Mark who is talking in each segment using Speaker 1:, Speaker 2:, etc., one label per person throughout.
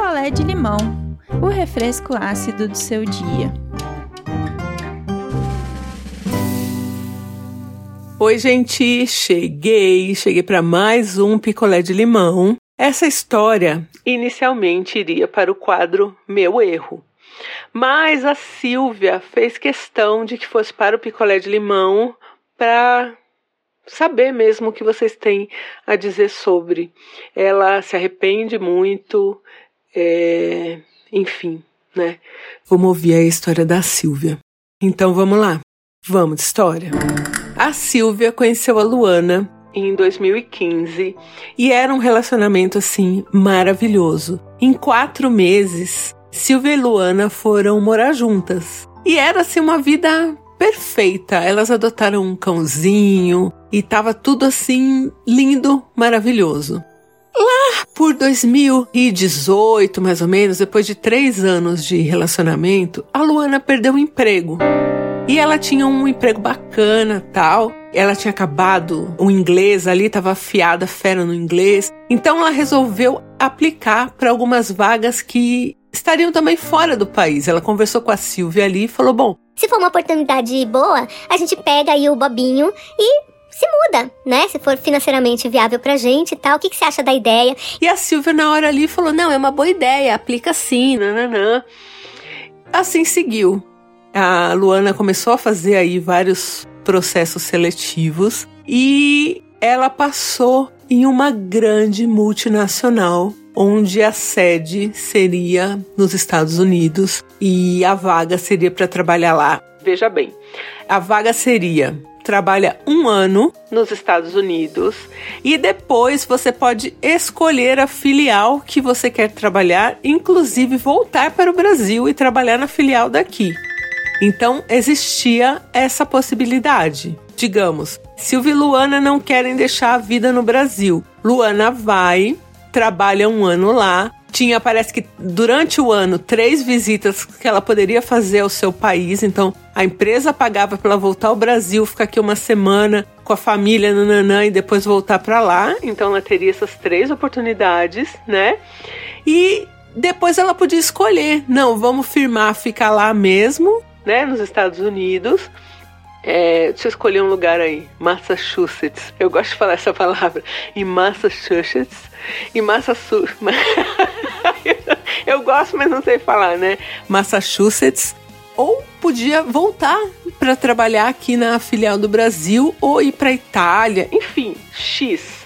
Speaker 1: picolé de limão, o refresco ácido do seu dia.
Speaker 2: Oi, gente, cheguei, cheguei para mais um picolé de limão. Essa história inicialmente iria para o quadro Meu Erro. Mas a Silvia fez questão de que fosse para o picolé de limão para saber mesmo o que vocês têm a dizer sobre. Ela se arrepende muito, é, enfim, né? Vamos ouvir a história da Silvia. Então vamos lá, vamos de história. A Silvia conheceu a Luana em 2015 e era um relacionamento assim maravilhoso. Em quatro meses, Silvia e Luana foram morar juntas. E era assim uma vida perfeita. Elas adotaram um cãozinho e tava tudo assim lindo, maravilhoso. Lá por 2018, mais ou menos, depois de três anos de relacionamento, a Luana perdeu o emprego. E ela tinha um emprego bacana, tal. Ela tinha acabado o inglês ali, estava afiada, fera no inglês. Então ela resolveu aplicar para algumas vagas que estariam também fora do país. Ela conversou com a Silvia ali e falou: Bom,
Speaker 3: se for uma oportunidade boa, a gente pega aí o bobinho e se muda, né? Se for financeiramente viável pra gente e tal. O que, que você acha da ideia?
Speaker 2: E a Silvia, na hora ali, falou: Não, é uma boa ideia, aplica sim, nananã. Assim seguiu. A Luana começou a fazer aí vários processos seletivos e ela passou em uma grande multinacional onde a sede seria nos Estados Unidos e a vaga seria para trabalhar lá. Veja bem, a vaga seria trabalha um ano nos Estados Unidos e depois você pode escolher a filial que você quer trabalhar, inclusive voltar para o Brasil e trabalhar na filial daqui. Então existia essa possibilidade. Digamos, Silvia e Luana não querem deixar a vida no Brasil. Luana vai, trabalha um ano lá. Tinha, parece que durante o ano, três visitas que ela poderia fazer ao seu país. Então, a empresa pagava para ela voltar ao Brasil, ficar aqui uma semana com a família, nananã, e depois voltar para lá. Então, ela teria essas três oportunidades, né? E depois ela podia escolher: não, vamos firmar, ficar lá mesmo, né, nos Estados Unidos é, deixa eu escolher um lugar aí. Massachusetts. Eu gosto de falar essa palavra. Em Massachusetts. Em Massachusetts. eu gosto, mas não sei falar, né? Massachusetts. Ou podia voltar para trabalhar aqui na filial do Brasil ou ir para Itália. Enfim, X.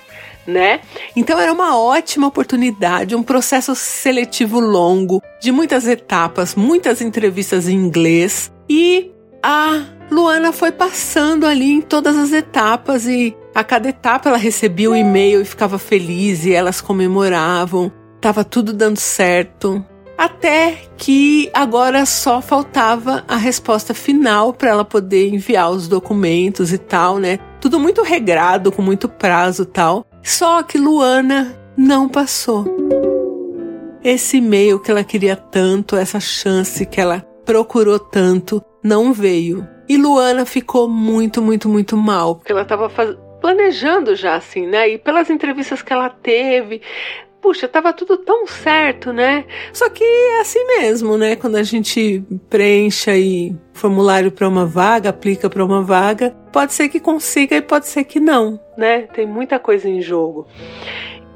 Speaker 2: Né? Então era uma ótima oportunidade, um processo seletivo longo, de muitas etapas, muitas entrevistas em inglês e a Luana foi passando ali em todas as etapas e a cada etapa ela recebia um e-mail e ficava feliz e elas comemoravam. Tava tudo dando certo. Até que agora só faltava a resposta final para ela poder enviar os documentos e tal, né? Tudo muito regrado, com muito prazo tal. Só que Luana não passou. Esse e-mail que ela queria tanto, essa chance que ela procurou tanto, não veio. E Luana ficou muito, muito, muito mal, ela estava faz... planejando já assim, né? E pelas entrevistas que ela teve, puxa, tava tudo tão certo, né? Só que é assim mesmo, né? Quando a gente preenche aí formulário para uma vaga, aplica para uma vaga, pode ser que consiga e pode ser que não, né? Tem muita coisa em jogo.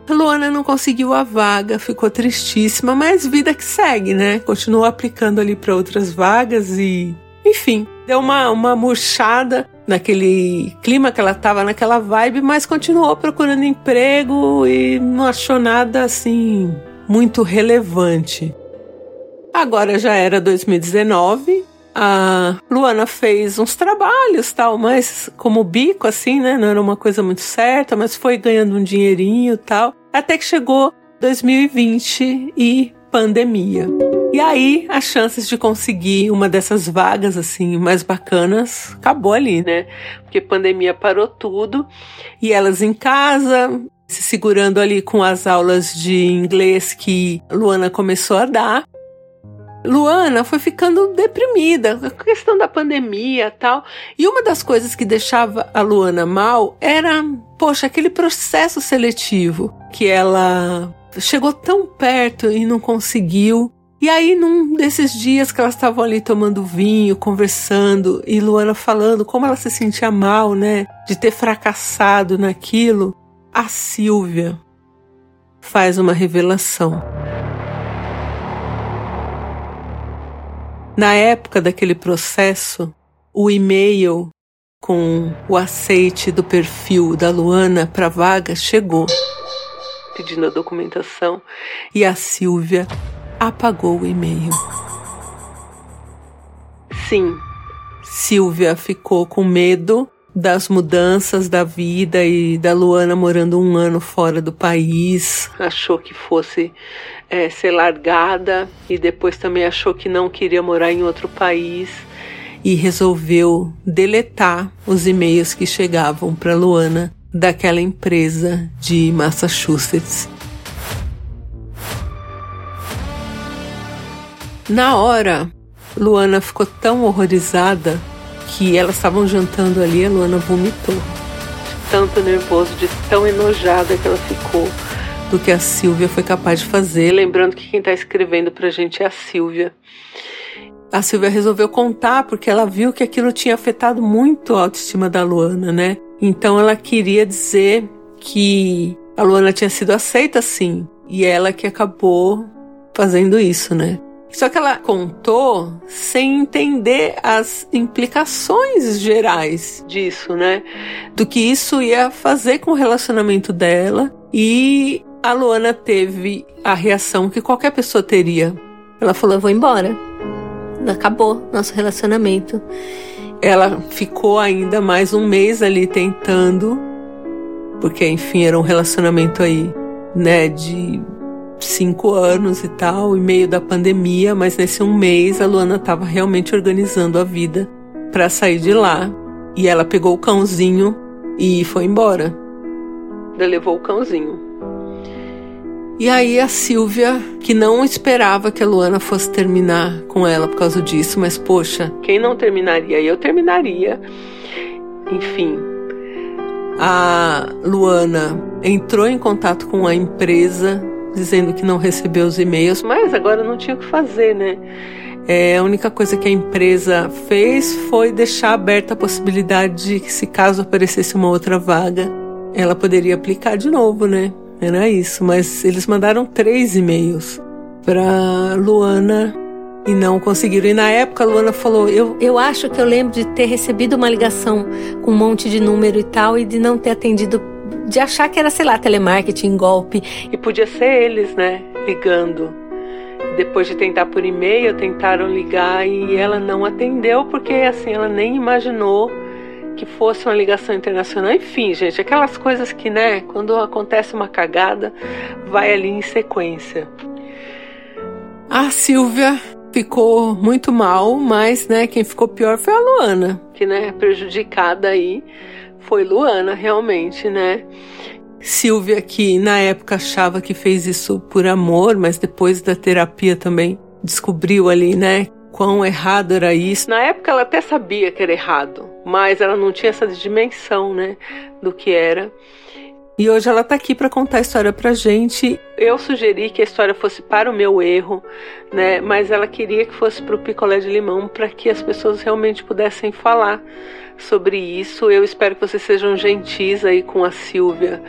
Speaker 2: Luana não conseguiu a vaga, ficou tristíssima, mas vida que segue, né? Continuou aplicando ali para outras vagas e enfim, deu uma, uma murchada naquele clima que ela estava, naquela vibe, mas continuou procurando emprego e não achou nada assim muito relevante. Agora já era 2019, a Luana fez uns trabalhos tal, mas como bico assim, né? Não era uma coisa muito certa, mas foi ganhando um dinheirinho tal. Até que chegou 2020 e pandemia. E aí, as chances de conseguir uma dessas vagas assim mais bacanas acabou ali, né? Porque pandemia parou tudo e elas em casa, se segurando ali com as aulas de inglês que Luana começou a dar. Luana foi ficando deprimida a questão da pandemia tal. E uma das coisas que deixava a Luana mal era, poxa, aquele processo seletivo que ela chegou tão perto e não conseguiu. E aí, num desses dias que elas estavam ali tomando vinho, conversando, e Luana falando como ela se sentia mal, né, de ter fracassado naquilo, a Silvia faz uma revelação. Na época daquele processo, o e-mail com o aceite do perfil da Luana para vaga chegou, pedindo a documentação, e a Silvia apagou o e-mail. Sim, Silvia ficou com medo das mudanças da vida e da Luana morando um ano fora do país. Achou que fosse é, ser largada e depois também achou que não queria morar em outro país e resolveu deletar os e-mails que chegavam para Luana daquela empresa de Massachusetts. Na hora, Luana ficou tão horrorizada que elas estavam jantando ali, a Luana vomitou. De tanto nervoso, de tão enojada que ela ficou do que a Silvia foi capaz de fazer. Lembrando que quem está escrevendo para a gente é a Silvia. A Silvia resolveu contar porque ela viu que aquilo tinha afetado muito a autoestima da Luana, né? Então ela queria dizer que a Luana tinha sido aceita sim, e ela que acabou fazendo isso, né? Só que ela contou sem entender as implicações gerais disso, né? Do que isso ia fazer com o relacionamento dela. E a Luana teve a reação que qualquer pessoa teria. Ela falou: Eu vou embora. Acabou nosso relacionamento. Ela ficou ainda mais um mês ali tentando, porque enfim era um relacionamento aí, né, de cinco anos e tal, e meio da pandemia, mas nesse um mês a Luana estava realmente organizando a vida para sair de lá. E ela pegou o cãozinho e foi embora. Ela levou o cãozinho. E aí a Silvia, que não esperava que a Luana fosse terminar com ela por causa disso, mas poxa, quem não terminaria? Eu terminaria. Enfim, a Luana entrou em contato com a empresa dizendo que não recebeu os e-mails, mas agora não tinha o que fazer, né? É, a única coisa que a empresa fez foi deixar aberta a possibilidade de que, se caso aparecesse uma outra vaga, ela poderia aplicar de novo, né? Era isso, mas eles mandaram três e-mails para Luana e não conseguiram. E na época a Luana falou: eu, eu acho que eu lembro de ter recebido uma ligação com um monte de número e tal e de não ter atendido de achar que era, sei lá, telemarketing, golpe. E podia ser eles, né, ligando. Depois de tentar por e-mail, tentaram ligar e ela não atendeu porque assim ela nem imaginou que fosse uma ligação internacional. Enfim, gente, aquelas coisas que, né, quando acontece uma cagada, vai ali em sequência. A Silvia ficou muito mal, mas, né, quem ficou pior foi a Luana, que, né, prejudicada aí foi Luana, realmente, né? Silvia, que na época achava que fez isso por amor, mas depois da terapia também descobriu ali, né? Quão errado era isso. Na época ela até sabia que era errado, mas ela não tinha essa dimensão, né? Do que era. E hoje ela está aqui para contar a história pra gente. Eu sugeri que a história fosse para o meu erro, né? Mas ela queria que fosse para o picolé de limão para que as pessoas realmente pudessem falar sobre isso. Eu espero que vocês sejam gentis aí com a Silvia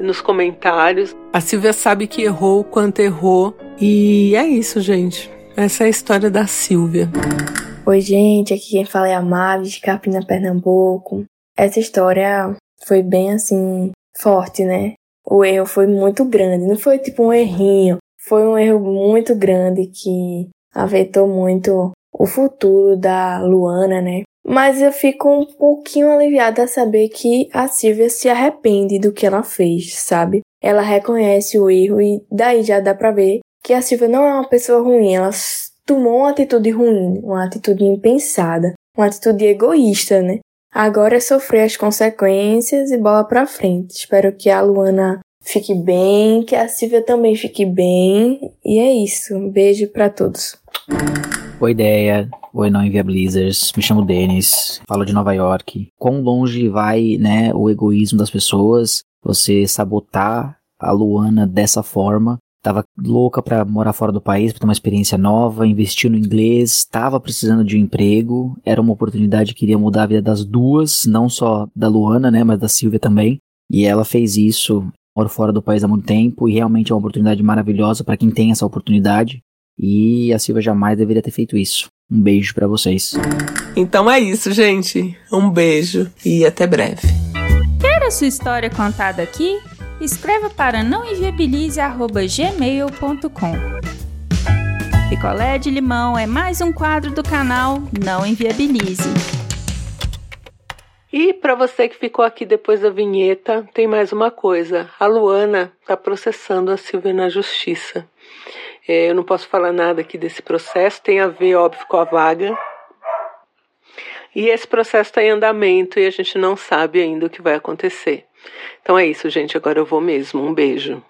Speaker 2: nos comentários. A Silvia sabe que errou quanto errou. E é isso, gente. Essa é a história da Silvia.
Speaker 4: Oi, gente. Aqui quem fala é a Mavi de Capina, Pernambuco. Essa história foi bem assim, forte, né? O erro foi muito grande. Não foi tipo um errinho. Foi um erro muito grande que afetou muito o futuro da Luana, né? Mas eu fico um pouquinho aliviada a saber que a Silvia se arrepende do que ela fez, sabe? Ela reconhece o erro e daí já dá pra ver que a Silvia não é uma pessoa ruim, ela tomou uma atitude ruim, uma atitude impensada, uma atitude egoísta, né? Agora é sofrer as consequências e bola pra frente. Espero que a Luana fique bem, que a Silvia também fique bem. E é isso. Um beijo para todos.
Speaker 5: Oi, ideia. Oi, não inviabilizers. Me chamo Denis, falo de Nova York. Quão longe vai, né, o egoísmo das pessoas? Você sabotar a Luana dessa forma, Tava louca para morar fora do país, para ter uma experiência nova, investiu no inglês, estava precisando de um emprego, era uma oportunidade que iria mudar a vida das duas, não só da Luana, né, mas da Silvia também. E ela fez isso, moro fora do país há muito tempo e realmente é uma oportunidade maravilhosa para quem tem essa oportunidade. E a Silvia jamais deveria ter feito isso. Um beijo para vocês.
Speaker 2: Então é isso, gente. Um beijo e até breve.
Speaker 1: Quer a sua história contada aqui? Escreva para nãoenviabilize@gmail.com. Picolé de limão é mais um quadro do canal Não Enviabilize.
Speaker 2: E para você que ficou aqui depois da vinheta, tem mais uma coisa. A Luana está processando a Silvia na justiça. É, eu não posso falar nada aqui desse processo, tem a ver, óbvio, com a vaga. E esse processo está em andamento e a gente não sabe ainda o que vai acontecer. Então é isso, gente. Agora eu vou mesmo. Um beijo.